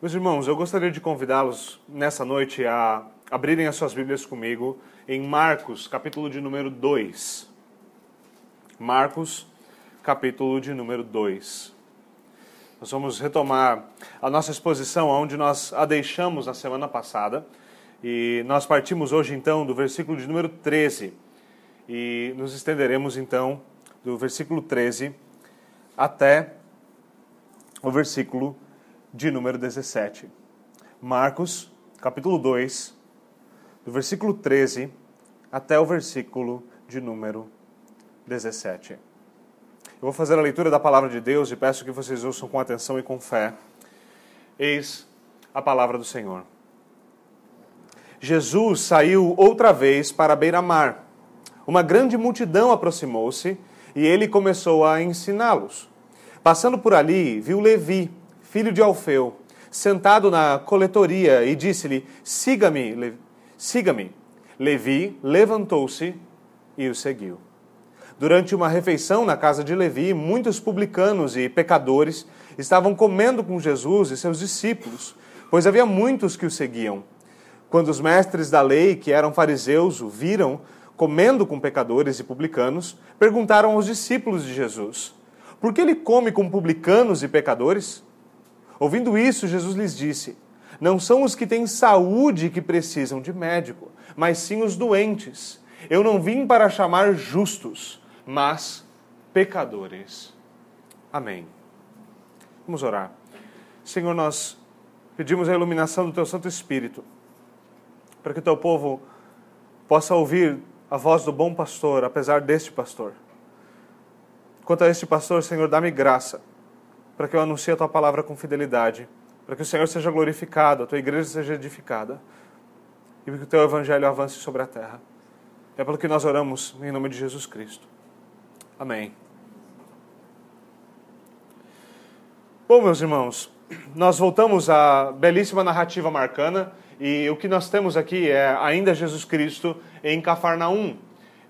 Meus irmãos, eu gostaria de convidá-los nessa noite a abrirem as suas Bíblias comigo em Marcos, capítulo de número 2. Marcos, capítulo de número 2. Nós vamos retomar a nossa exposição onde nós a deixamos na semana passada. E nós partimos hoje então do versículo de número 13. E nos estenderemos então do versículo 13 até o versículo de número 17. Marcos, capítulo 2, do versículo 13 até o versículo de número 17. Eu vou fazer a leitura da palavra de Deus e peço que vocês ouçam com atenção e com fé. Eis a palavra do Senhor. Jesus saiu outra vez para a beira-mar. Uma grande multidão aproximou-se e ele começou a ensiná-los. Passando por ali, viu Levi, filho de Alfeu, sentado na coletoria e disse-lhe: Siga-me, Le... siga-me. Levi levantou-se e o seguiu. Durante uma refeição na casa de Levi, muitos publicanos e pecadores estavam comendo com Jesus e seus discípulos, pois havia muitos que o seguiam. Quando os mestres da lei, que eram fariseus, o viram comendo com pecadores e publicanos, perguntaram aos discípulos de Jesus: Por que ele come com publicanos e pecadores? Ouvindo isso, Jesus lhes disse: Não são os que têm saúde que precisam de médico, mas sim os doentes. Eu não vim para chamar justos, mas pecadores. Amém. Vamos orar. Senhor, nós pedimos a iluminação do Teu Santo Espírito, para que Teu povo possa ouvir a voz do bom pastor, apesar deste pastor. Quanto a este pastor, Senhor, dá-me graça para que eu anuncie a tua palavra com fidelidade, para que o Senhor seja glorificado, a tua igreja seja edificada e que o teu evangelho avance sobre a terra. É pelo que nós oramos em nome de Jesus Cristo. Amém. Bom, meus irmãos, nós voltamos à belíssima narrativa marcana e o que nós temos aqui é ainda Jesus Cristo em Cafarnaum.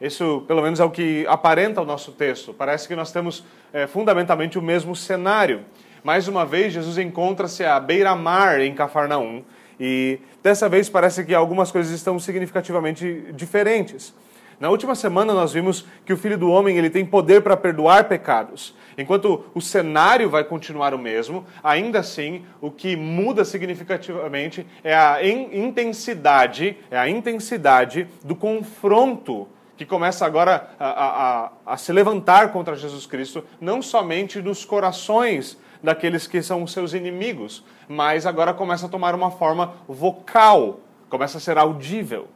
Isso, pelo menos, é o que aparenta o nosso texto. Parece que nós temos é, fundamentalmente o mesmo cenário. Mais uma vez, Jesus encontra-se à beira-mar em Cafarnaum. E dessa vez parece que algumas coisas estão significativamente diferentes. Na última semana nós vimos que o Filho do Homem ele tem poder para perdoar pecados. Enquanto o cenário vai continuar o mesmo, ainda assim o que muda significativamente é a intensidade, é a intensidade do confronto que começa agora a, a, a, se levantar contra Jesus Cristo, não somente nos corações daqueles que são seus inimigos, mas agora começa a tomar uma forma vocal, começa a ser audível.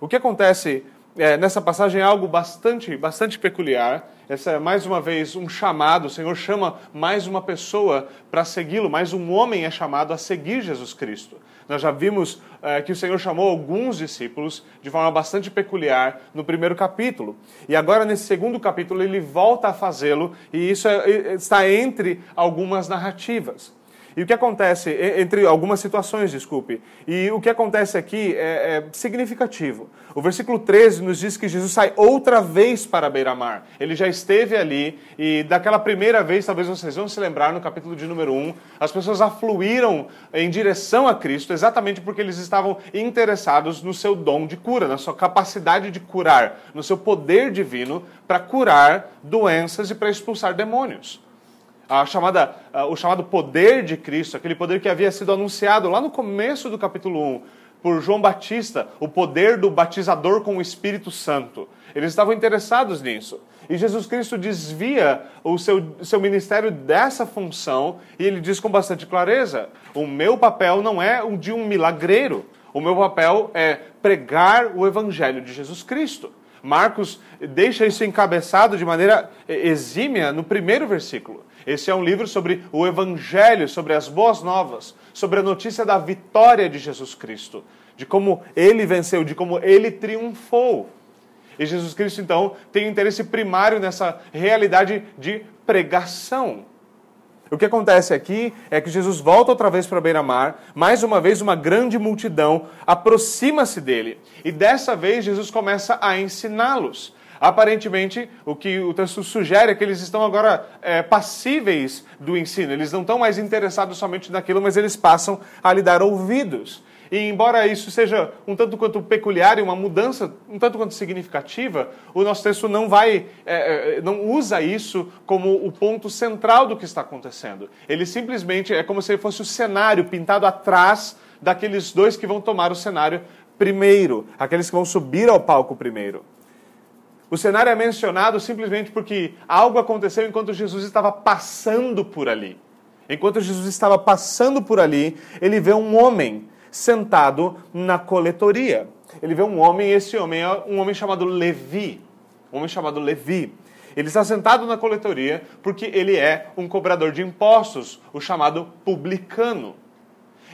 O que acontece é, nessa passagem é algo bastante, bastante peculiar. Essa é mais uma vez um chamado. O Senhor chama mais uma pessoa para segui-lo, mais um homem é chamado a seguir Jesus Cristo. Nós já vimos é, que o Senhor chamou alguns discípulos de forma bastante peculiar no primeiro capítulo. E agora, nesse segundo capítulo, ele volta a fazê-lo, e isso é, está entre algumas narrativas. E o que acontece, entre algumas situações, desculpe, e o que acontece aqui é, é, significativo. O versículo 13 nos diz que Jesus sai outra vez para beira-mar. Ele já esteve ali, e daquela primeira vez, talvez vocês vão se lembrar, no capítulo de número 1, as pessoas afluíram em direção a Cristo exatamente porque eles estavam interessados no seu dom de cura, na sua capacidade de curar, no seu poder divino para curar doenças e para expulsar demônios a chamada, o chamado poder de Cristo, aquele poder que havia sido anunciado lá no começo do capítulo 1 por João Batista, o poder do batizador com o Espírito Santo. Eles estavam interessados nisso. E Jesus Cristo desvia o seu, seu ministério dessa função e ele diz com bastante clareza: o meu papel não é o de um milagreiro, o meu papel é pregar o evangelho de Jesus Cristo. Marcos deixa isso encabeçado de maneira exímia no primeiro versículo. Esse é um livro sobre o Evangelho, sobre as boas novas, sobre a notícia da vitória de Jesus Cristo, de como ele venceu, de como ele triunfou. E Jesus Cristo, então, tem interesse primário nessa realidade de pregação. O que acontece aqui é que Jesus volta outra vez para beira-mar, mais uma vez uma grande multidão aproxima-se dele. E dessa vez Jesus começa a ensiná-los. Aparentemente, o que o texto sugere é que eles estão agora é, passíveis do ensino, eles não estão mais interessados somente naquilo, mas eles passam a lhe dar ouvidos. E embora isso seja um tanto quanto peculiar e uma mudança um tanto quanto significativa, o nosso texto não vai, é, é, não usa isso como o ponto central do que está acontecendo. Ele simplesmente é como se fosse o cenário pintado atrás daqueles dois que vão tomar o cenário primeiro, aqueles que vão subir ao palco primeiro. O cenário é mencionado simplesmente porque algo aconteceu enquanto Jesus estava passando por ali. Enquanto Jesus estava passando por ali, ele vê um homem sentado na coletoria. Ele vê um homem, e esse homem é um homem chamado Levi. Um homem chamado Levi. Ele está sentado na coletoria porque ele é um cobrador de impostos, o chamado publicano.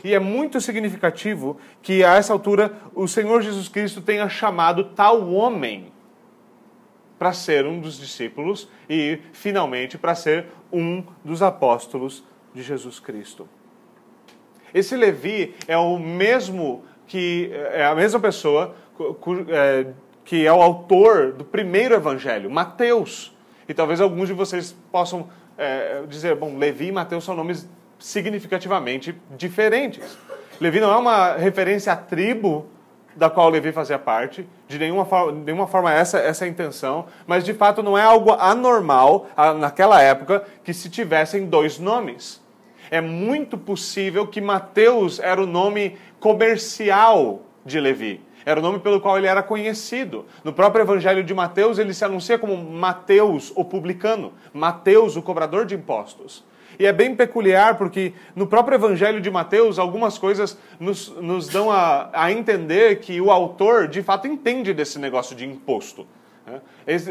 E é muito significativo que a essa altura o Senhor Jesus Cristo tenha chamado tal homem para ser um dos discípulos e, finalmente, para ser um dos apóstolos de Jesus Cristo. Esse Levi é o mesmo que é a mesma pessoa é, que é o autor do primeiro evangelho, Mateus. E talvez alguns de vocês possam é, dizer, bom, Levi e Mateus são nomes significativamente diferentes. Levi não é uma referência à tribo da qual Levi fazia parte, de nenhuma forma, nenhuma forma essa, essa é a intenção, mas de fato não é algo anormal naquela época que se tivessem dois nomes. É muito possível que Mateus era o nome comercial de Levi. Era o nome pelo qual ele era conhecido. No próprio Evangelho de Mateus, ele se anuncia como Mateus, o publicano, Mateus, o cobrador de impostos. E é bem peculiar porque no próprio Evangelho de Mateus, algumas coisas nos, nos dão a, a entender que o autor de fato entende desse negócio de imposto. Né?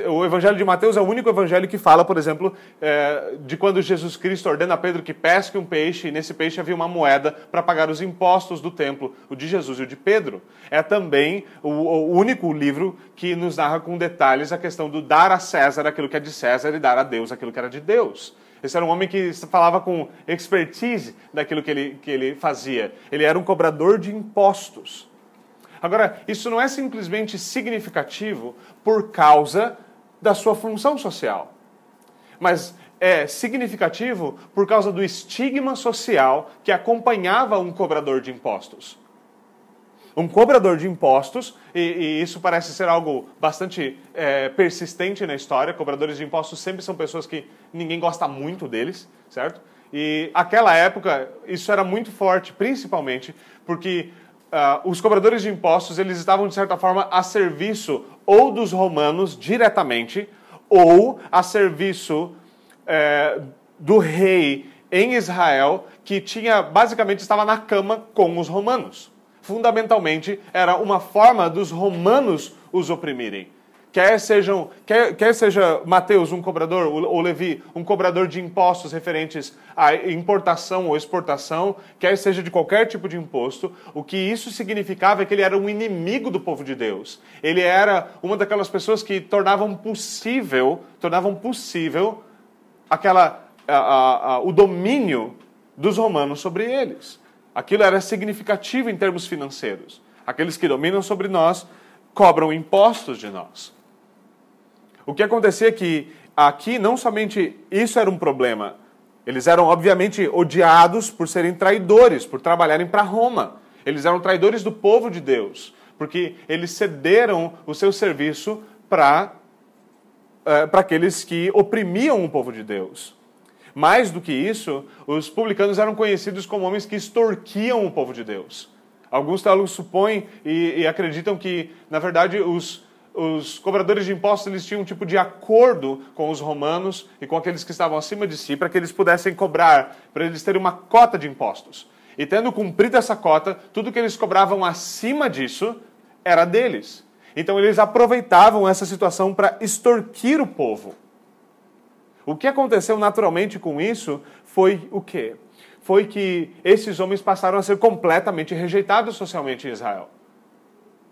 O Evangelho de Mateus é o único evangelho que fala, por exemplo, é, de quando Jesus Cristo ordena a Pedro que pesque um peixe e nesse peixe havia uma moeda para pagar os impostos do templo, o de Jesus e o de Pedro. É também o, o único livro que nos narra com detalhes a questão do dar a César aquilo que é de César e dar a Deus aquilo que era de Deus. Esse era um homem que falava com expertise daquilo que ele, que ele fazia. Ele era um cobrador de impostos. Agora, isso não é simplesmente significativo por causa da sua função social, mas é significativo por causa do estigma social que acompanhava um cobrador de impostos um cobrador de impostos, e, e isso parece ser algo bastante é, persistente na história. Cobradores de impostos sempre são pessoas que ninguém gosta muito deles, certo? E aquela época isso era muito forte, principalmente porque uh, os cobradores de impostos eles estavam de certa forma a serviço ou dos romanos diretamente ou a serviço é, do rei em Israel que tinha basicamente estava na cama com os romanos fundamentalmente era uma forma dos romanos os oprimirem. Quer, sejam, quer, quer seja Mateus um cobrador, ou Levi um cobrador de impostos referentes à importação ou exportação, quer seja de qualquer tipo de imposto, o que isso significava é que ele era um inimigo do povo de Deus. Ele era uma daquelas pessoas que tornavam possível, tornavam possível aquela, a, a, a, o domínio dos romanos sobre eles. Aquilo era significativo em termos financeiros. Aqueles que dominam sobre nós cobram impostos de nós. O que acontecia é que aqui não somente isso era um problema, eles eram obviamente odiados por serem traidores, por trabalharem para Roma. Eles eram traidores do povo de Deus, porque eles cederam o seu serviço para uh, para aqueles que oprimiam o povo de Deus. Mais do que isso, os publicanos eram conhecidos como homens que extorquiam o povo de Deus. Alguns teólogos supõem e, e acreditam que, na verdade, os, os cobradores de impostos eles tinham um tipo de acordo com os romanos e com aqueles que estavam acima de si para que eles pudessem cobrar, para eles terem uma cota de impostos. E tendo cumprido essa cota, tudo que eles cobravam acima disso era deles. Então eles aproveitavam essa situação para extorquir o povo. O que aconteceu naturalmente com isso foi o quê? Foi que esses homens passaram a ser completamente rejeitados socialmente em Israel.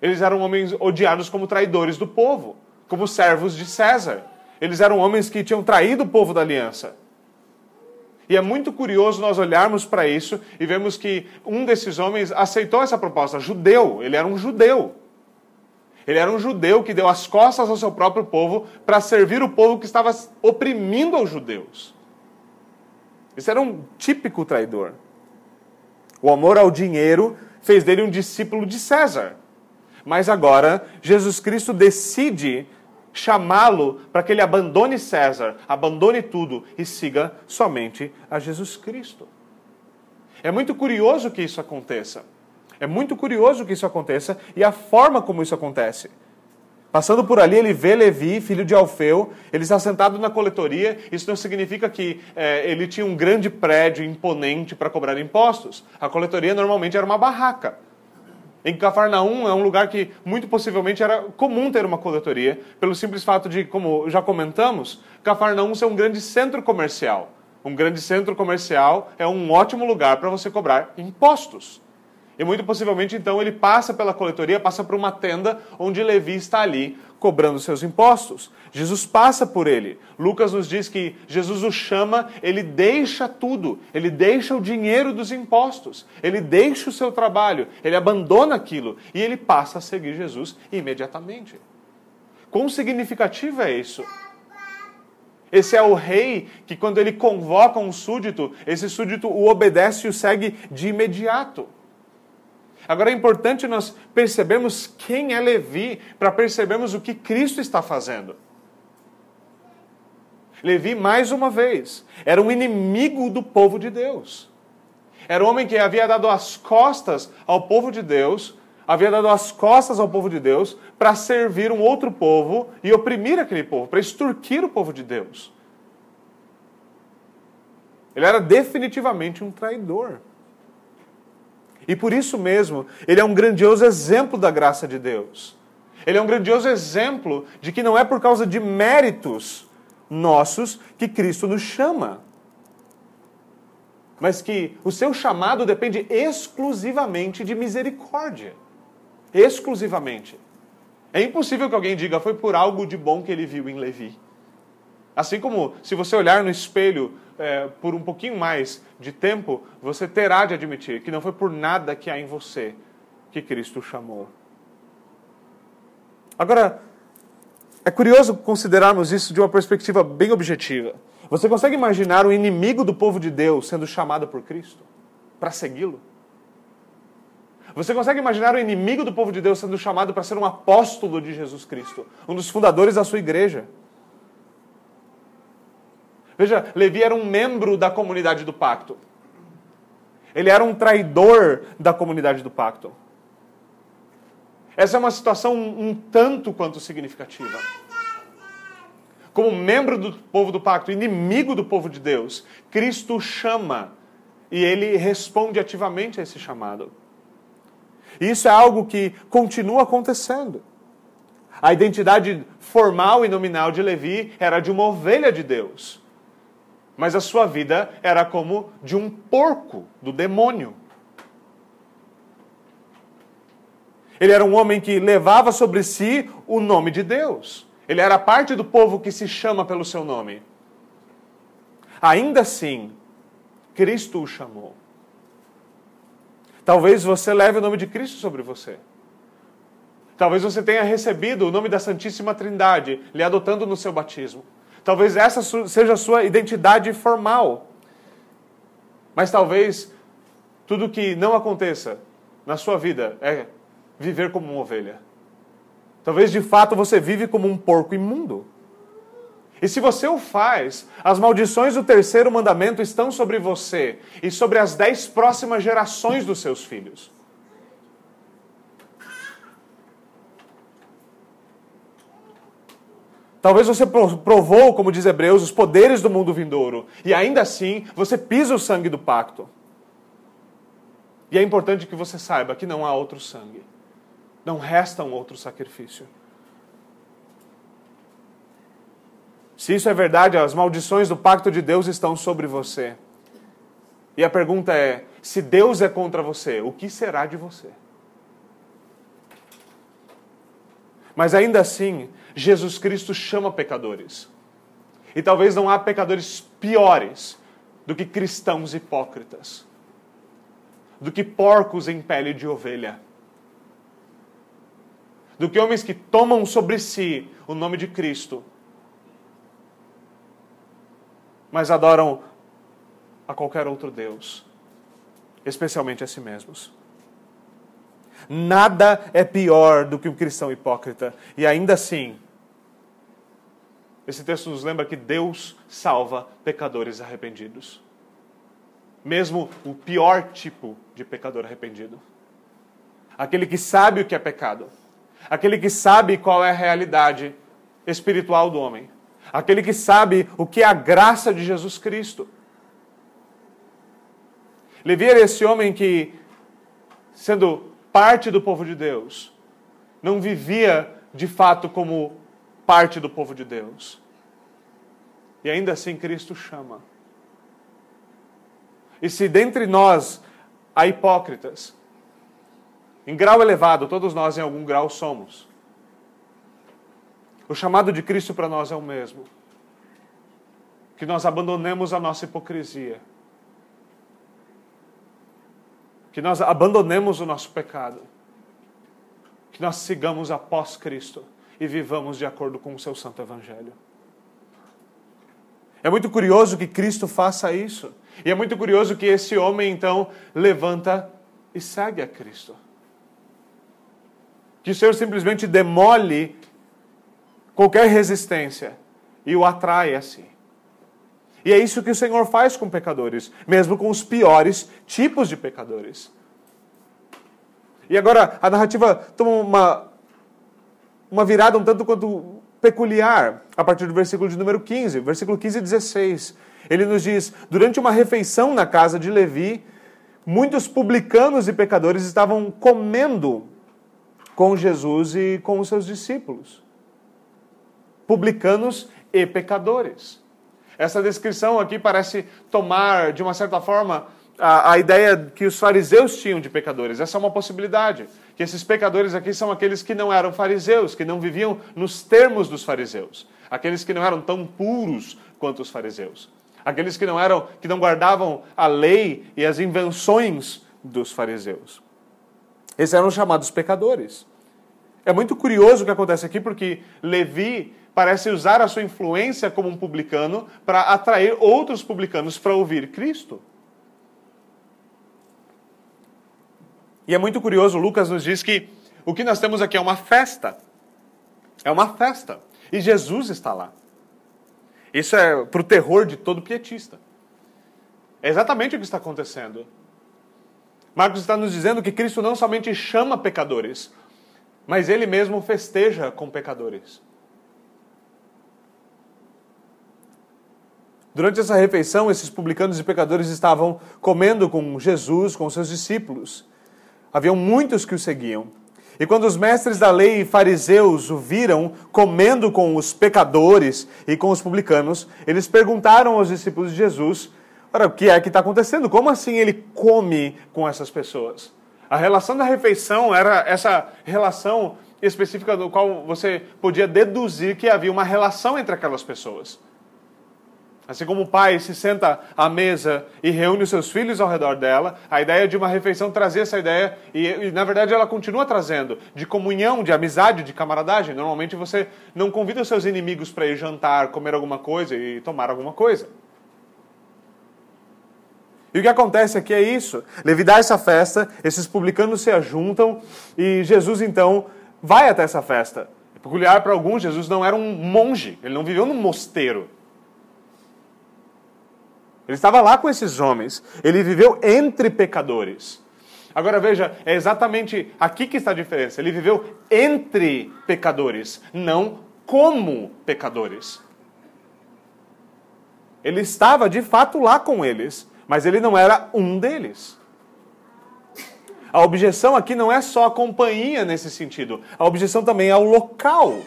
Eles eram homens odiados como traidores do povo, como servos de César. Eles eram homens que tinham traído o povo da aliança. E é muito curioso nós olharmos para isso e vemos que um desses homens aceitou essa proposta, judeu, ele era um judeu. Ele era um judeu que deu as costas ao seu próprio povo para servir o povo que estava oprimindo os judeus. Esse era um típico traidor. O amor ao dinheiro fez dele um discípulo de César. Mas agora, Jesus Cristo decide chamá-lo para que ele abandone César, abandone tudo e siga somente a Jesus Cristo. É muito curioso que isso aconteça. É muito curioso que isso aconteça e a forma como isso acontece. Passando por ali, ele vê Levi, filho de Alfeu, ele está sentado na coletoria. Isso não significa que é, ele tinha um grande prédio imponente para cobrar impostos. A coletoria normalmente era uma barraca. Em Cafarnaum é um lugar que muito possivelmente era comum ter uma coletoria, pelo simples fato de, como já comentamos, Cafarnaum ser um grande centro comercial. Um grande centro comercial é um ótimo lugar para você cobrar impostos. E muito possivelmente, então, ele passa pela coletoria, passa por uma tenda onde Levi está ali cobrando seus impostos. Jesus passa por ele. Lucas nos diz que Jesus o chama, ele deixa tudo, ele deixa o dinheiro dos impostos, ele deixa o seu trabalho, ele abandona aquilo e ele passa a seguir Jesus imediatamente. Quão significativo é isso? Esse é o rei que, quando ele convoca um súdito, esse súdito o obedece e o segue de imediato. Agora é importante nós percebermos quem é Levi para percebermos o que Cristo está fazendo. Levi, mais uma vez, era um inimigo do povo de Deus. Era um homem que havia dado as costas ao povo de Deus, havia dado as costas ao povo de Deus para servir um outro povo e oprimir aquele povo, para extorquir o povo de Deus. Ele era definitivamente um traidor. E por isso mesmo, ele é um grandioso exemplo da graça de Deus. Ele é um grandioso exemplo de que não é por causa de méritos nossos que Cristo nos chama, mas que o seu chamado depende exclusivamente de misericórdia. Exclusivamente. É impossível que alguém diga foi por algo de bom que ele viu em Levi. Assim como se você olhar no espelho é, por um pouquinho mais de tempo, você terá de admitir que não foi por nada que há em você que Cristo chamou. Agora, é curioso considerarmos isso de uma perspectiva bem objetiva. Você consegue imaginar o inimigo do povo de Deus sendo chamado por Cristo para segui-lo? Você consegue imaginar o inimigo do povo de Deus sendo chamado para ser um apóstolo de Jesus Cristo, um dos fundadores da sua igreja? Veja, Levi era um membro da comunidade do pacto. Ele era um traidor da comunidade do pacto. Essa é uma situação um, tanto quanto significativa. Como membro do povo do pacto, inimigo do povo de Deus, Cristo chama e ele responde ativamente a esse chamado. E isso é algo que continua acontecendo. A identidade formal e nominal de Levi era de uma ovelha de Deus mas a sua vida era como de um porco do demônio. Ele era um homem que levava sobre si o nome de Deus. Ele era parte do povo que se chama pelo seu nome. Ainda assim, Cristo o chamou. Talvez você leve o nome de Cristo sobre você. Talvez você tenha recebido o nome da Santíssima Trindade, lhe adotando no seu batismo. Talvez essa seja a sua identidade formal. Mas talvez tudo que não aconteça na sua vida é viver como uma ovelha. Talvez de fato você vive como um porco imundo. E se você o faz, as maldições do terceiro mandamento estão sobre você e sobre as dez próximas gerações dos seus filhos. Talvez você provou, como diz Hebreus, os poderes do mundo vindouro. E ainda assim, você pisa o sangue do pacto. E é importante que você saiba que não há outro sangue. Não resta um outro sacrifício. Se isso é verdade, as maldições do pacto de Deus estão sobre você. E a pergunta é: se Deus é contra você, o que será de você? Mas ainda assim, Jesus Cristo chama pecadores. E talvez não há pecadores piores do que cristãos hipócritas, do que porcos em pele de ovelha, do que homens que tomam sobre si o nome de Cristo, mas adoram a qualquer outro Deus, especialmente a si mesmos. Nada é pior do que um cristão hipócrita, e ainda assim, esse texto nos lembra que Deus salva pecadores arrependidos. Mesmo o pior tipo de pecador arrependido. Aquele que sabe o que é pecado aquele que sabe qual é a realidade espiritual do homem, aquele que sabe o que é a graça de Jesus Cristo. Levi era esse homem que, sendo parte do povo de Deus, não vivia de fato como parte do povo de Deus. E ainda assim Cristo chama. E se dentre nós há hipócritas, em grau elevado, todos nós em algum grau somos. O chamado de Cristo para nós é o mesmo. Que nós abandonemos a nossa hipocrisia. Que nós abandonemos o nosso pecado. Que nós sigamos após Cristo e vivamos de acordo com o seu santo evangelho. É muito curioso que Cristo faça isso. E é muito curioso que esse homem então levanta e segue a Cristo que o Senhor simplesmente demole qualquer resistência e o atrai a si. E é isso que o Senhor faz com pecadores, mesmo com os piores tipos de pecadores. E agora a narrativa toma uma, uma virada um tanto quanto peculiar a partir do versículo de número 15, versículo 15 e 16. Ele nos diz: Durante uma refeição na casa de Levi, muitos publicanos e pecadores estavam comendo com Jesus e com os seus discípulos. Publicanos e pecadores. Essa descrição aqui parece tomar, de uma certa forma, a, a, ideia que os fariseus tinham de pecadores. Essa é uma possibilidade. Que esses pecadores aqui são aqueles que não eram fariseus, que não viviam nos termos dos fariseus. Aqueles que não eram tão puros quanto os fariseus. Aqueles que não eram, que não guardavam a lei e as invenções dos fariseus. Esses eram chamados pecadores. É muito curioso o que acontece aqui, porque Levi parece usar a sua influência como um publicano para atrair outros publicanos para ouvir Cristo. E é muito curioso, Lucas nos diz que o que nós temos aqui é uma festa. É uma festa. E Jesus está lá. Isso é para o terror de todo pietista. É exatamente o que está acontecendo. Marcos está nos dizendo que Cristo não somente chama pecadores, mas ele mesmo festeja com pecadores. Durante essa refeição, esses publicanos e pecadores estavam comendo com Jesus, com seus discípulos. Haviam muitos que o seguiam. E quando os mestres da lei e fariseus o viram comendo com os pecadores e com os publicanos, eles perguntaram aos discípulos de Jesus Ora, o que é que está acontecendo? Como assim ele come com essas pessoas? A relação da refeição era essa relação específica do qual você podia deduzir que havia uma relação entre aquelas pessoas. Assim como o pai se senta à mesa e reúne os seus filhos ao redor dela, a ideia de uma refeição trazia essa ideia, e, e, na verdade ela continua trazendo, de comunhão, de amizade, de camaradagem. Normalmente você não convida os seus inimigos para ir jantar, comer alguma coisa e tomar alguma coisa. E o que acontece aqui é isso. Levi dá essa festa, esses publicanos se ajuntam e Jesus então vai até essa festa. É peculiar para alguns, Jesus não era um monge, ele não viveu num mosteiro. Ele estava lá com esses homens, ele viveu entre pecadores. Agora veja, é exatamente aqui que está a diferença. Ele viveu entre pecadores, não como pecadores. Ele estava de fato lá com eles, mas ele não era um deles. A objeção aqui não é só a companhia nesse sentido, a objeção também é o local.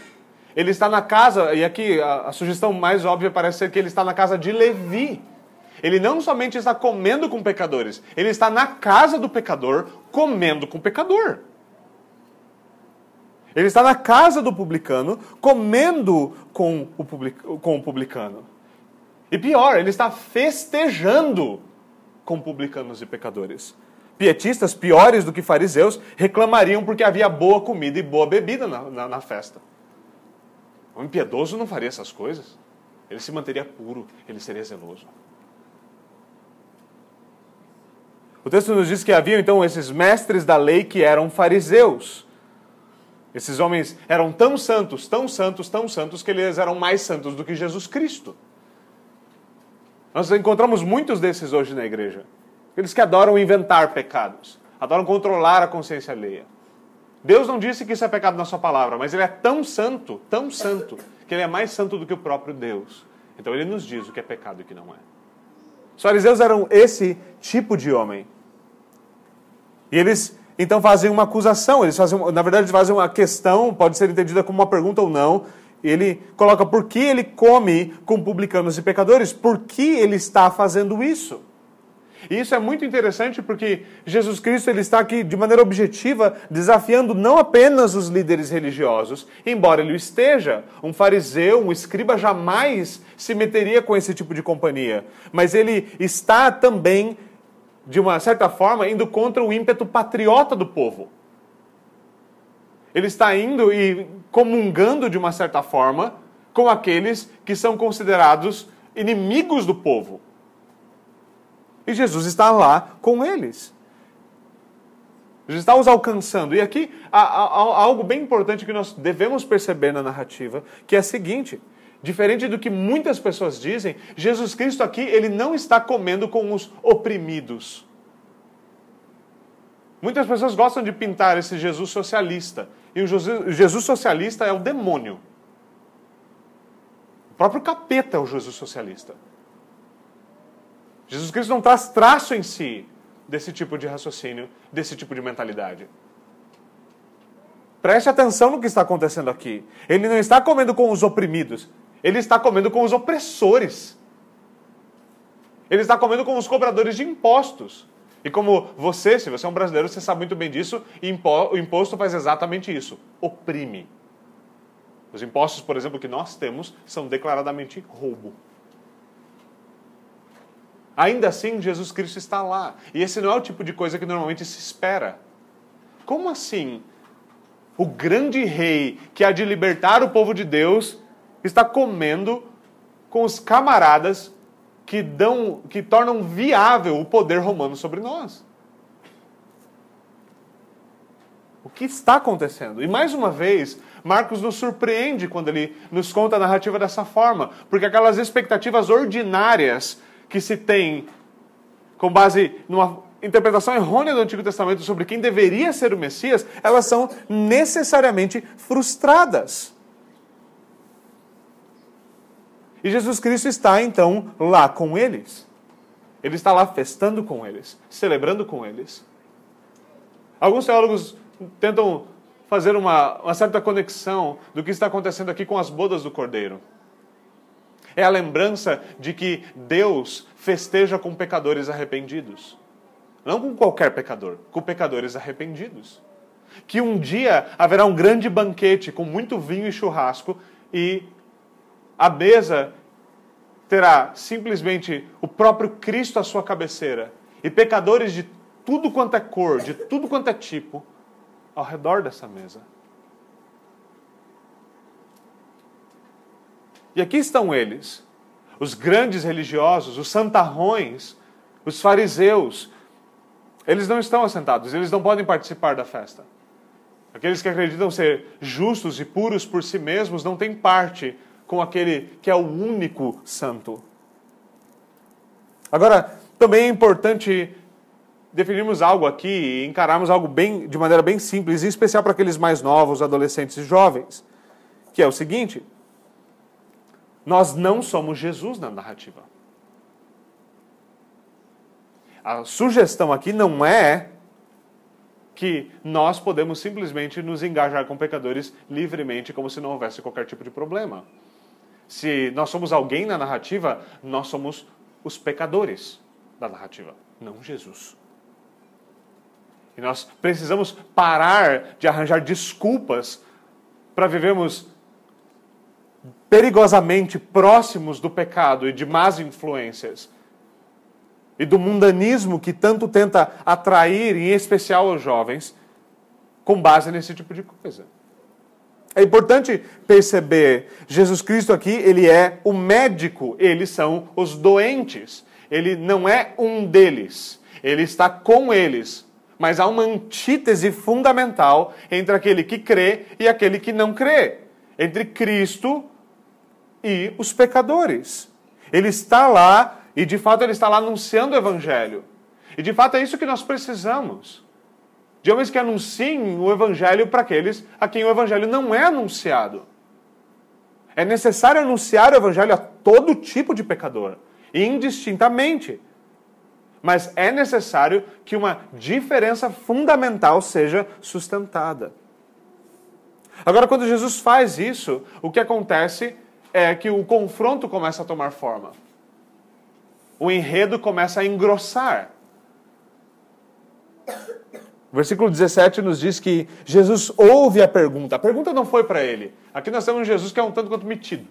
Ele está na casa, e aqui a, a sugestão mais óbvia parece ser que ele está na casa de Levi. Ele não somente está comendo com pecadores, ele está na casa do pecador comendo com o pecador. Ele está na casa do publicano comendo com o, public, com o publicano. E pior, ele está festejando com publicanos e pecadores. pietistas, piores do que fariseus, reclamariam porque havia boa comida e boa bebida na, na, na festa. O impiedoso não faria essas coisas. Ele se manteria puro, ele seria zeloso. O texto nos diz que havia então esses mestres da lei que eram fariseus. Esses homens eram tão santos, tão santos, tão santos, que eles eram mais santos do que Jesus Cristo. Nós encontramos muitos desses hoje na igreja. Aqueles que adoram inventar pecados, adoram controlar a consciência alheia. Deus não disse que isso é pecado na sua palavra, mas ele é tão santo, tão santo, que ele é mais santo do que o próprio Deus. Então ele nos diz o que é pecado e o que não é. Os fariseus eram esse tipo de homem. E eles então fazem uma acusação, eles fazem, na verdade, fazem uma questão, pode ser entendida como uma pergunta ou não. Ele coloca por que ele come com publicanos e pecadores, por que ele está fazendo isso? E isso é muito interessante porque Jesus Cristo ele está aqui de maneira objetiva desafiando não apenas os líderes religiosos, embora ele o esteja. Um fariseu, um escriba jamais se meteria com esse tipo de companhia, mas ele está também de uma certa forma indo contra o ímpeto patriota do povo. Ele está indo e comungando de uma certa forma com aqueles que são considerados inimigos do povo. E Jesus está lá com eles. Jesus está os alcançando. E aqui há, há, há algo bem importante que nós devemos perceber na narrativa, que é o seguinte: diferente do que muitas pessoas dizem, Jesus Cristo aqui ele não está comendo com os oprimidos. Muitas pessoas gostam de pintar esse Jesus socialista. E o Jesus socialista é o demônio. O próprio capeta é o Jesus socialista. Jesus Cristo não traz traço em si desse tipo de raciocínio, desse tipo de mentalidade. Preste atenção no que está acontecendo aqui. Ele não está comendo com os oprimidos, ele está comendo com os opressores. Ele está comendo com os cobradores de impostos. E como você, se você é um brasileiro, você sabe muito bem disso, o imposto faz exatamente isso: oprime. Os impostos, por exemplo, que nós temos são declaradamente roubo. Ainda assim, Jesus Cristo está lá. E esse não é o tipo de coisa que normalmente se espera. Como assim? O grande rei que há de libertar o povo de Deus está comendo com os camaradas que dão, que tornam viável o poder romano sobre nós. O que está acontecendo? E mais uma vez, Marcos nos surpreende quando ele nos conta a narrativa dessa forma, porque aquelas expectativas ordinárias que se tem com base numa interpretação errônea do Antigo Testamento sobre quem deveria ser o Messias, elas são necessariamente frustradas. E Jesus Cristo está então lá com eles. Ele está lá festando com eles, celebrando com eles. Alguns teólogos tentam fazer uma, uma certa conexão do que está acontecendo aqui com as bodas do Cordeiro. É a lembrança de que Deus festeja com pecadores arrependidos. Não com qualquer pecador, com pecadores arrependidos. Que um dia haverá um grande banquete com muito vinho e churrasco e a mesa terá simplesmente o próprio Cristo à sua cabeceira e pecadores de tudo quanto é cor, de tudo quanto é tipo, ao redor dessa mesa. E aqui estão eles, os grandes religiosos, os santarrões, os fariseus. Eles não estão assentados, eles não podem participar da festa. Aqueles que acreditam ser justos e puros por si mesmos não têm parte com aquele que é o único santo. Agora, também é importante definirmos algo aqui e encararmos algo bem, de maneira bem simples, em especial para aqueles mais novos, adolescentes e jovens, que é o seguinte: nós não somos Jesus na narrativa. A sugestão aqui não é que nós podemos simplesmente nos engajar com pecadores livremente, como se não houvesse qualquer tipo de problema. Se nós somos alguém na narrativa, nós somos os pecadores da narrativa, não Jesus. E nós precisamos parar de arranjar desculpas para vivermos perigosamente próximos do pecado e de más influências. e do mundanismo que tanto tenta atrair, em especial os jovens, com base nesse tipo de coisa. É importante perceber, Jesus Cristo aqui, ele é o médico, eles são os doentes. Ele não é um deles, ele está com eles. Mas há uma antítese fundamental entre aquele que crê e aquele que não crê, entre Cristo e os pecadores. Ele está lá e de fato ele está lá anunciando o evangelho. E de fato é isso que nós precisamos de homens que anunciem o evangelho para aqueles a quem o evangelho não é anunciado. É necessário anunciar o evangelho a todo tipo de pecador, indistintamente. Mas é necessário que uma diferença fundamental seja sustentada. Agora, quando Jesus faz isso, o que acontece é que o confronto começa a tomar forma. O enredo começa a engrossar. O versículo 17 nos diz que Jesus ouve a pergunta. A pergunta não foi para ele. Aqui nós temos um Jesus que é um tanto quanto metido.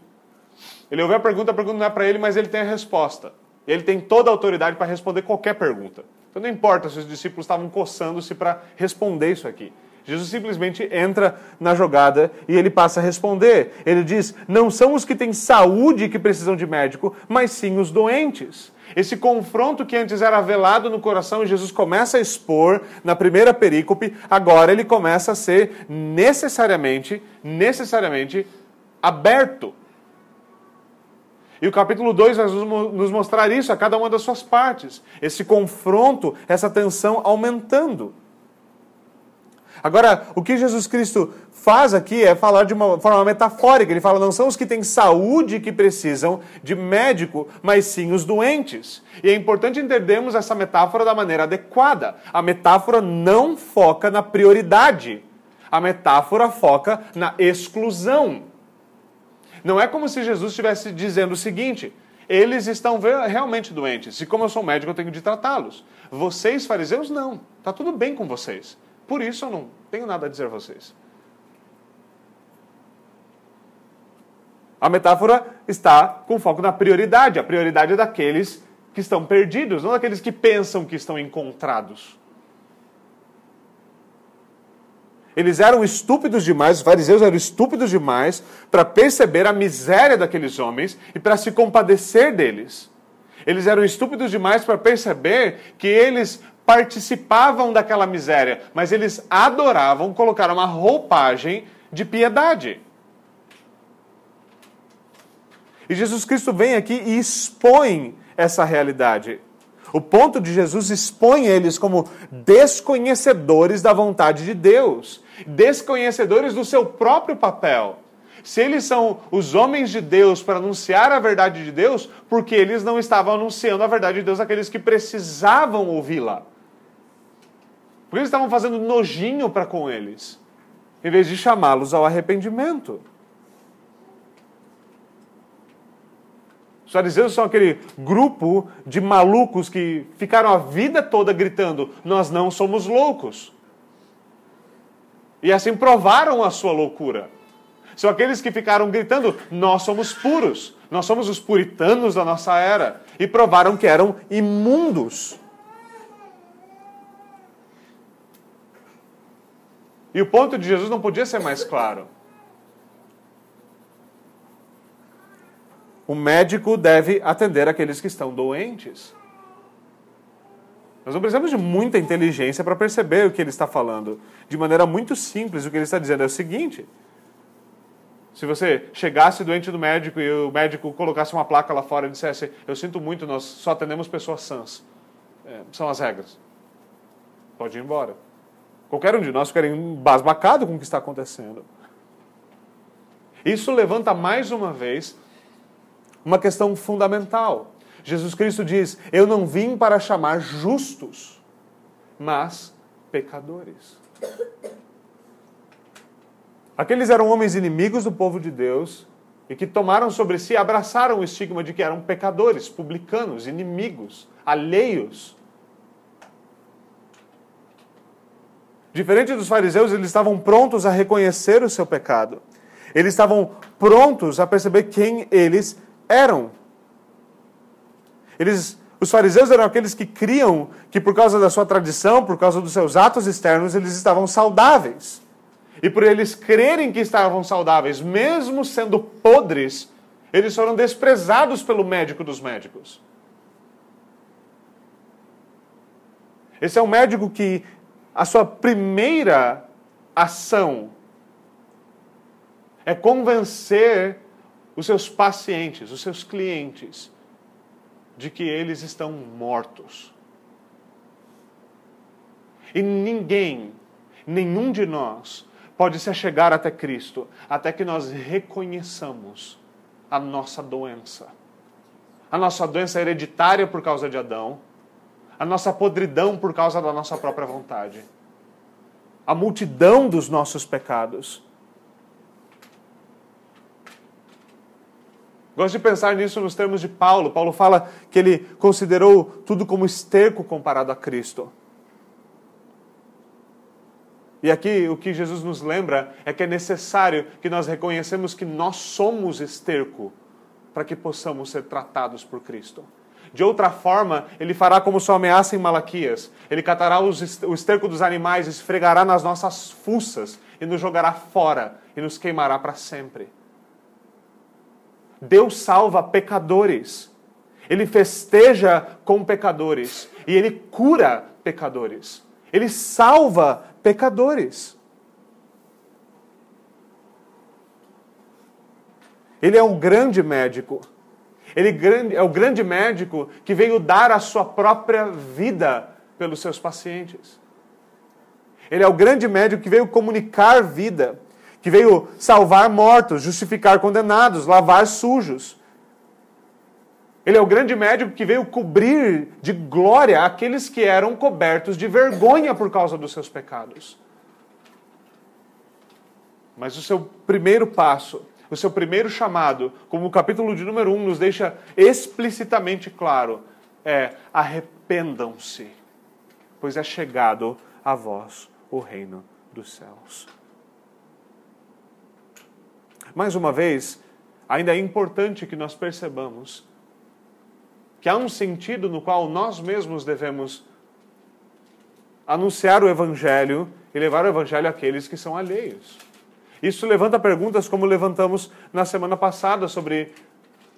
Ele ouve a pergunta, a pergunta não é para ele, mas ele tem a resposta. Ele tem toda a autoridade para responder qualquer pergunta. Então não importa se os discípulos estavam coçando-se para responder isso aqui. Jesus simplesmente entra na jogada e ele passa a responder. Ele diz: Não são os que têm saúde que precisam de médico, mas sim os doentes. Esse confronto que antes era velado no coração Jesus começa a expor na primeira perícope, agora ele começa a ser necessariamente, necessariamente aberto. E o capítulo 2 vai nos mostrar isso a cada uma das suas partes. Esse confronto, essa tensão aumentando. Agora, o que Jesus Cristo faz aqui é falar de uma forma metafórica. Ele fala: não são os que têm saúde que precisam de médico, mas sim os doentes. E é importante entendermos essa metáfora da maneira adequada. A metáfora não foca na prioridade. A metáfora foca na exclusão. Não é como se Jesus estivesse dizendo o seguinte: eles estão realmente doentes, e como eu sou médico, eu tenho de tratá-los. Vocês, fariseus, não. Está tudo bem com vocês. Por isso eu não tenho nada a dizer a vocês. A metáfora está com foco na prioridade. A prioridade é daqueles que estão perdidos, não daqueles que pensam que estão encontrados. Eles eram estúpidos demais, os fariseus eram estúpidos demais para perceber a miséria daqueles homens e para se compadecer deles. Eles eram estúpidos demais para perceber que eles participavam daquela miséria, mas eles adoravam colocar uma roupagem de piedade. E Jesus Cristo vem aqui e expõe essa realidade. O ponto de Jesus expõe eles como desconhecedores da vontade de Deus, desconhecedores do seu próprio papel. Se eles são os homens de Deus para anunciar a verdade de Deus, porque eles não estavam anunciando a verdade de Deus àqueles que precisavam ouvi-la. Porque eles estavam fazendo nojinho para com eles, em vez de chamá-los ao arrependimento. Os fariseus são aquele grupo de malucos que ficaram a vida toda gritando: Nós não somos loucos. E assim provaram a sua loucura. São aqueles que ficaram gritando: Nós somos puros, nós somos os puritanos da nossa era. E provaram que eram imundos. E o ponto de Jesus não podia ser mais claro. O médico deve atender aqueles que estão doentes. Nós não precisamos de muita inteligência para perceber o que ele está falando. De maneira muito simples, o que ele está dizendo é o seguinte: se você chegasse doente do médico e o médico colocasse uma placa lá fora e dissesse: Eu sinto muito, nós só atendemos pessoas sãs. É, são as regras. Pode ir embora. Qualquer um de nós ficaria embasbacado com o que está acontecendo. Isso levanta mais uma vez uma questão fundamental. Jesus Cristo diz: Eu não vim para chamar justos, mas pecadores. Aqueles eram homens inimigos do povo de Deus e que tomaram sobre si, abraçaram o estigma de que eram pecadores, publicanos, inimigos, alheios Diferente dos fariseus, eles estavam prontos a reconhecer o seu pecado. Eles estavam prontos a perceber quem eles eram. Eles Os fariseus eram aqueles que criam que por causa da sua tradição, por causa dos seus atos externos, eles estavam saudáveis. E por eles crerem que estavam saudáveis, mesmo sendo podres, eles foram desprezados pelo médico dos médicos. Esse é um médico que a sua primeira ação é convencer os seus pacientes, os seus clientes, de que eles estão mortos. E ninguém, nenhum de nós, pode se chegar até Cristo até que nós reconheçamos a nossa doença. A nossa doença é hereditária por causa de Adão, a nossa podridão por causa da nossa própria vontade, a multidão dos nossos pecados. Gosto de pensar nisso nos termos de Paulo. Paulo fala que ele considerou tudo como esterco comparado a Cristo. E aqui o que Jesus nos lembra é que é necessário que nós reconhecemos que nós somos esterco para que possamos ser tratados por Cristo. De outra forma, ele fará como sua ameaça em Malaquias. Ele catará o esterco dos animais, esfregará nas nossas fuças e nos jogará fora e nos queimará para sempre. Deus salva pecadores. Ele festeja com pecadores e ele cura pecadores. Ele salva pecadores. Ele é um grande médico. Ele é o grande médico que veio dar a sua própria vida pelos seus pacientes. Ele é o grande médico que veio comunicar vida que veio salvar mortos, justificar condenados, lavar sujos. Ele é o grande médico que veio cobrir de glória aqueles que eram cobertos de vergonha por causa dos seus pecados. Mas o seu primeiro passo, o seu primeiro chamado, como o capítulo de número 1 nos deixa explicitamente claro, é: arrependam-se, pois é chegado a vós o reino dos céus. Mais uma vez, ainda é importante que nós percebamos que há um sentido no qual nós mesmos devemos anunciar o Evangelho e levar o Evangelho àqueles que são alheios. Isso levanta perguntas como levantamos na semana passada sobre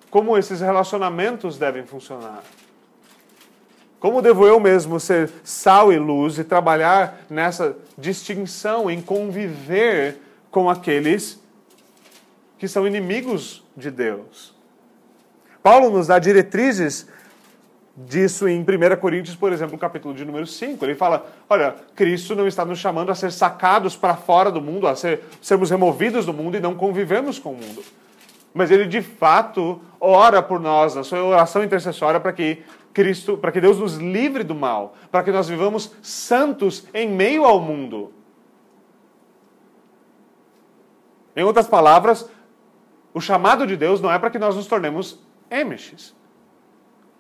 como esses relacionamentos devem funcionar. Como devo eu mesmo ser sal e luz e trabalhar nessa distinção, em conviver com aqueles que são inimigos de Deus. Paulo nos dá diretrizes disso em 1 Coríntios, por exemplo, capítulo de número 5. Ele fala: olha, Cristo não está nos chamando a ser sacados para fora do mundo, a ser, sermos removidos do mundo e não convivemos com o mundo. Mas ele de fato ora por nós, na sua oração intercessória, para que Cristo, para que Deus nos livre do mal, para que nós vivamos santos em meio ao mundo. Em outras palavras, o chamado de Deus não é para que nós nos tornemos emiches.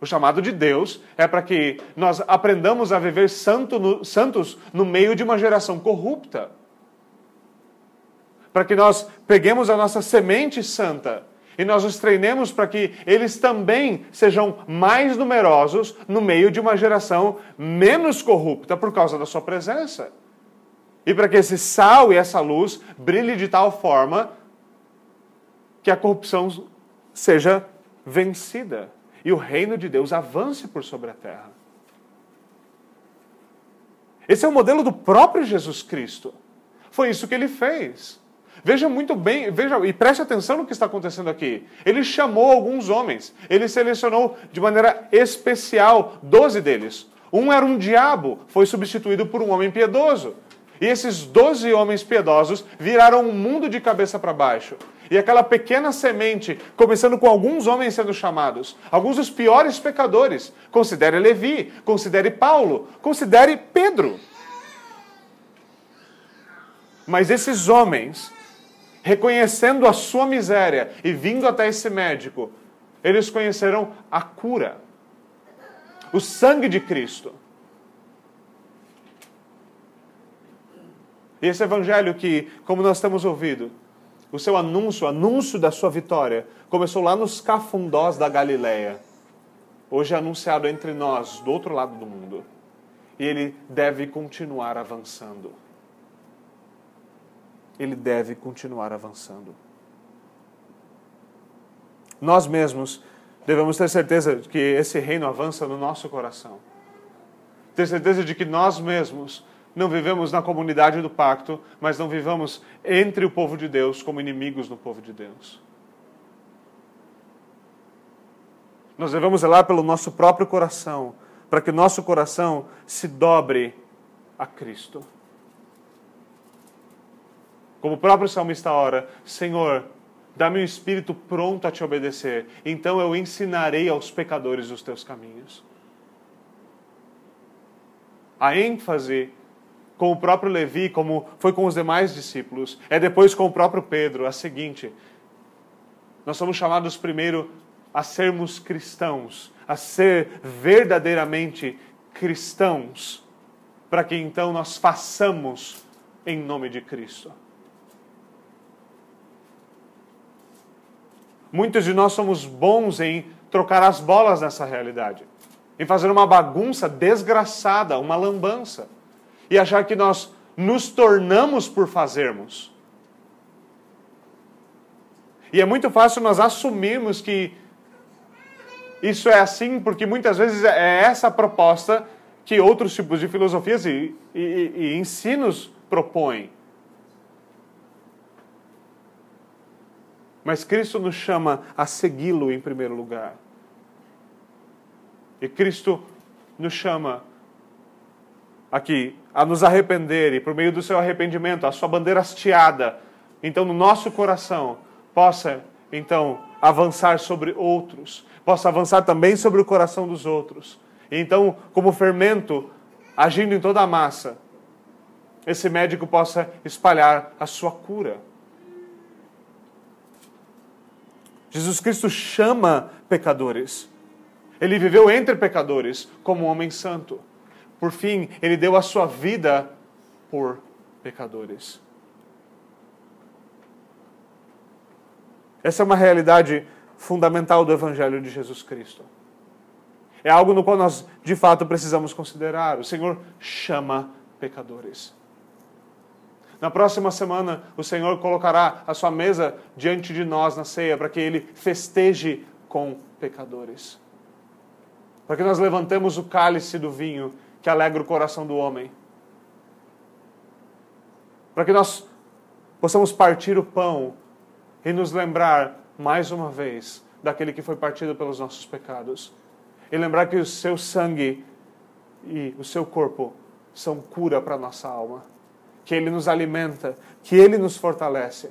O chamado de Deus é para que nós aprendamos a viver santo no, santos no meio de uma geração corrupta. Para que nós peguemos a nossa semente santa e nós os treinemos para que eles também sejam mais numerosos no meio de uma geração menos corrupta por causa da sua presença. E para que esse sal e essa luz brilhe de tal forma que a corrupção seja vencida e o reino de Deus avance por sobre a terra. Esse é o modelo do próprio Jesus Cristo. Foi isso que ele fez. Veja muito bem, veja e preste atenção no que está acontecendo aqui. Ele chamou alguns homens, ele selecionou de maneira especial doze deles. Um era um diabo, foi substituído por um homem piedoso. E esses doze homens piedosos viraram o mundo de cabeça para baixo. E aquela pequena semente, começando com alguns homens sendo chamados, alguns dos piores pecadores. Considere Levi, considere Paulo, considere Pedro. Mas esses homens, reconhecendo a sua miséria e vindo até esse médico, eles conheceram a cura, o sangue de Cristo. E esse evangelho que, como nós temos ouvido, o seu anúncio, o anúncio da sua vitória, começou lá nos cafundós da Galileia. hoje é anunciado entre nós, do outro lado do mundo. E ele deve continuar avançando. Ele deve continuar avançando. Nós mesmos devemos ter certeza de que esse reino avança no nosso coração. Ter certeza de que nós mesmos não vivemos na comunidade do pacto, mas não vivamos entre o povo de Deus como inimigos no povo de Deus. Nós devemos zelar pelo nosso próprio coração, para que o nosso coração se dobre a Cristo. Como o próprio salmista ora, Senhor, dá-me um espírito pronto a te obedecer, então eu ensinarei aos pecadores os teus caminhos. A ênfase com o próprio Levi, como foi com os demais discípulos, é depois com o próprio Pedro, a seguinte: nós somos chamados primeiro a sermos cristãos, a ser verdadeiramente cristãos, para que então nós façamos em nome de Cristo. Muitos de nós somos bons em trocar as bolas nessa realidade, em fazer uma bagunça desgraçada, uma lambança e achar que nós nos tornamos por fazermos. E é muito fácil nós assumirmos que isso é assim porque muitas vezes é essa a proposta que outros tipos de filosofias e, e, e ensinos propõem. Mas Cristo nos chama a segui-lo em primeiro lugar. E Cristo nos chama aqui a nos arrepender e por meio do seu arrependimento, a sua bandeira hasteada, então no nosso coração possa então avançar sobre outros, possa avançar também sobre o coração dos outros. E então, como fermento agindo em toda a massa, esse médico possa espalhar a sua cura. Jesus Cristo chama pecadores. Ele viveu entre pecadores como um homem santo. Por fim, ele deu a sua vida por pecadores. Essa é uma realidade fundamental do Evangelho de Jesus Cristo. É algo no qual nós, de fato, precisamos considerar. O Senhor chama pecadores. Na próxima semana, o Senhor colocará a sua mesa diante de nós na ceia para que ele festeje com pecadores. Para que nós levantemos o cálice do vinho que alegra o coração do homem. Para que nós possamos partir o pão e nos lembrar, mais uma vez, daquele que foi partido pelos nossos pecados. E lembrar que o seu sangue e o seu corpo são cura para a nossa alma. Que ele nos alimenta, que ele nos fortalece.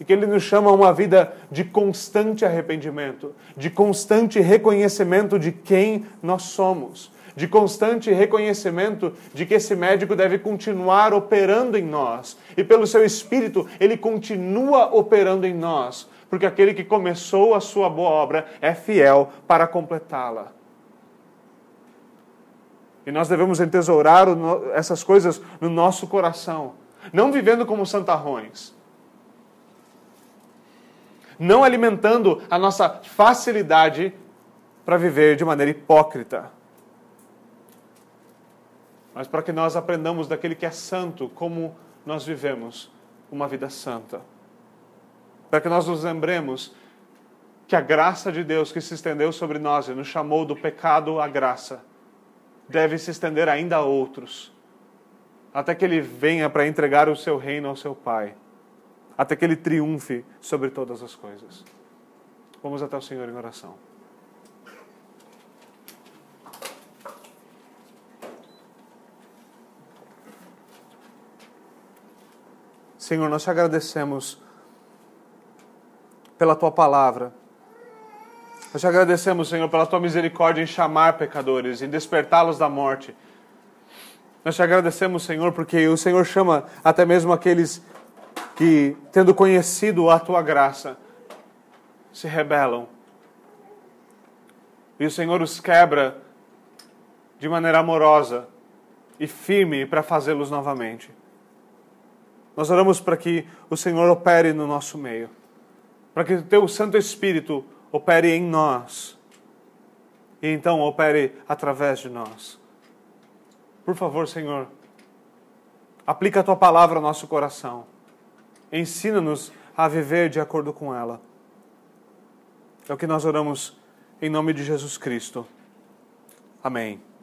E que ele nos chama a uma vida de constante arrependimento, de constante reconhecimento de quem nós somos de constante reconhecimento de que esse médico deve continuar operando em nós. E pelo seu espírito, ele continua operando em nós, porque aquele que começou a sua boa obra é fiel para completá-la. E nós devemos entesourar essas coisas no nosso coração, não vivendo como santarrões, não alimentando a nossa facilidade para viver de maneira hipócrita mas para que nós aprendamos daquele que é santo como nós vivemos uma vida santa. Para que nós nos lembremos que a graça de Deus que se estendeu sobre nós e nos chamou do pecado à graça, deve se estender ainda a outros, até que Ele venha para entregar o seu reino ao seu Pai, até que Ele triunfe sobre todas as coisas. Vamos até o Senhor em oração. Senhor, nós te agradecemos pela tua palavra. Nós te agradecemos, Senhor, pela tua misericórdia em chamar pecadores, em despertá-los da morte. Nós te agradecemos, Senhor, porque o Senhor chama até mesmo aqueles que, tendo conhecido a tua graça, se rebelam. E o Senhor os quebra de maneira amorosa e firme para fazê-los novamente. Nós oramos para que o Senhor opere no nosso meio, para que o Teu Santo Espírito opere em nós e então opere através de nós. Por favor, Senhor, aplica a tua palavra ao nosso coração. Ensina-nos a viver de acordo com ela. É o que nós oramos em nome de Jesus Cristo. Amém.